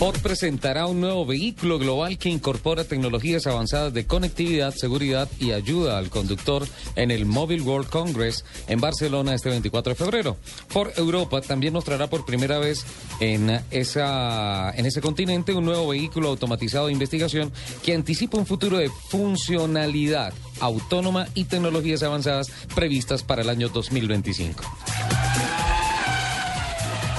Ford presentará un nuevo vehículo global que incorpora tecnologías avanzadas de conectividad, seguridad y ayuda al conductor en el Mobile World Congress en Barcelona este 24 de febrero. Ford Europa también mostrará por primera vez en, esa, en ese continente un nuevo vehículo automatizado de investigación que anticipa un futuro de funcionalidad autónoma y tecnologías avanzadas previstas para el año 2025.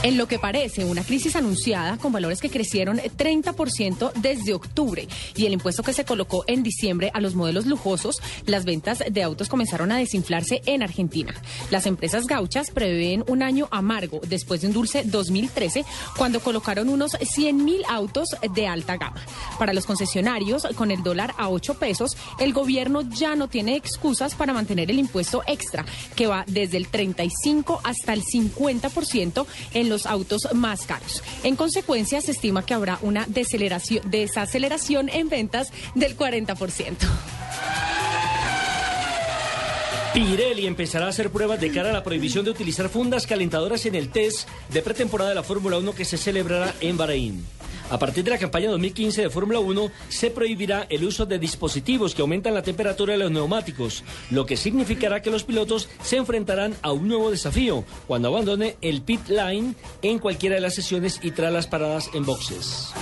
En lo que parece una crisis anunciada con valores que crecieron 30% desde octubre y el impuesto que se colocó en diciembre a los modelos lujosos, las ventas de autos comenzaron a desinflarse en Argentina. Las empresas gauchas prevén un año amargo después de un dulce 2013 cuando colocaron unos 100.000 autos de alta gama. Para los concesionarios, con el dólar a 8 pesos, el gobierno ya no tiene excusas para mantener el impuesto extra, que va desde el 35 hasta el 50% en los autos más caros. En consecuencia, se estima que habrá una desaceleración en ventas del 40%. Pirelli empezará a hacer pruebas de cara a la prohibición de utilizar fundas calentadoras en el test de pretemporada de la Fórmula 1 que se celebrará en Bahrein. A partir de la campaña 2015 de Fórmula 1 se prohibirá el uso de dispositivos que aumentan la temperatura de los neumáticos, lo que significará que los pilotos se enfrentarán a un nuevo desafío cuando abandone el pit line en cualquiera de las sesiones y tras las paradas en boxes.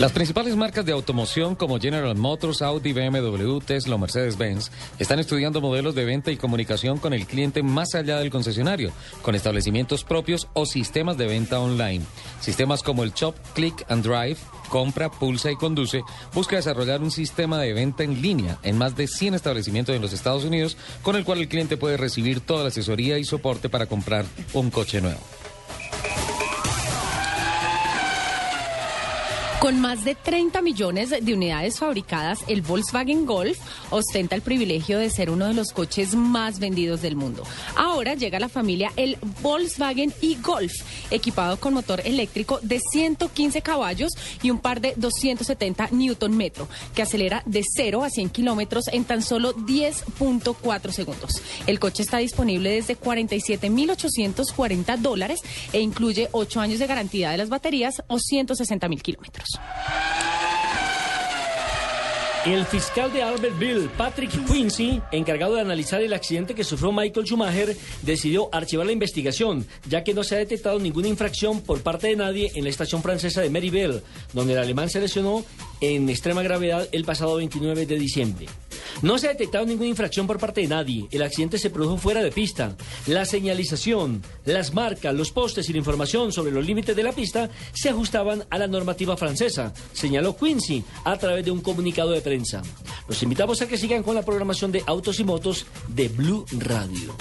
Las principales marcas de automoción como General Motors, Audi, BMW, Tesla Mercedes-Benz están estudiando modelos de venta y comunicación con el cliente más allá del concesionario, con establecimientos propios o sistemas de venta online. Sistemas como el Chop, Click and Drive, compra, pulsa y conduce, busca desarrollar un sistema de venta en línea en más de 100 establecimientos en los Estados Unidos, con el cual el cliente puede recibir toda la asesoría y soporte para comprar un coche nuevo. Con más de 30 millones de unidades fabricadas, el Volkswagen Golf ostenta el privilegio de ser uno de los coches más vendidos del mundo. Ahora llega a la familia el Volkswagen e-Golf, equipado con motor eléctrico de 115 caballos y un par de 270 Newton metro, que acelera de 0 a 100 kilómetros en tan solo 10.4 segundos. El coche está disponible desde 47.840 dólares e incluye 8 años de garantía de las baterías o 160 mil El fiscal de Albertville, Patrick Quincy, encargado de analizar el accidente que sufrió Michael Schumacher, decidió archivar la investigación, ya que no se ha detectado ninguna infracción por parte de nadie en la estación francesa de Meribel, donde el alemán se lesionó en extrema gravedad el pasado 29 de diciembre. No se ha detectado ninguna infracción por parte de nadie. El accidente se produjo fuera de pista. La señalización, las marcas, los postes y la información sobre los límites de la pista se ajustaban a la normativa francesa, señaló Quincy a través de un comunicado de prensa. Los invitamos a que sigan con la programación de Autos y Motos de Blue Radio.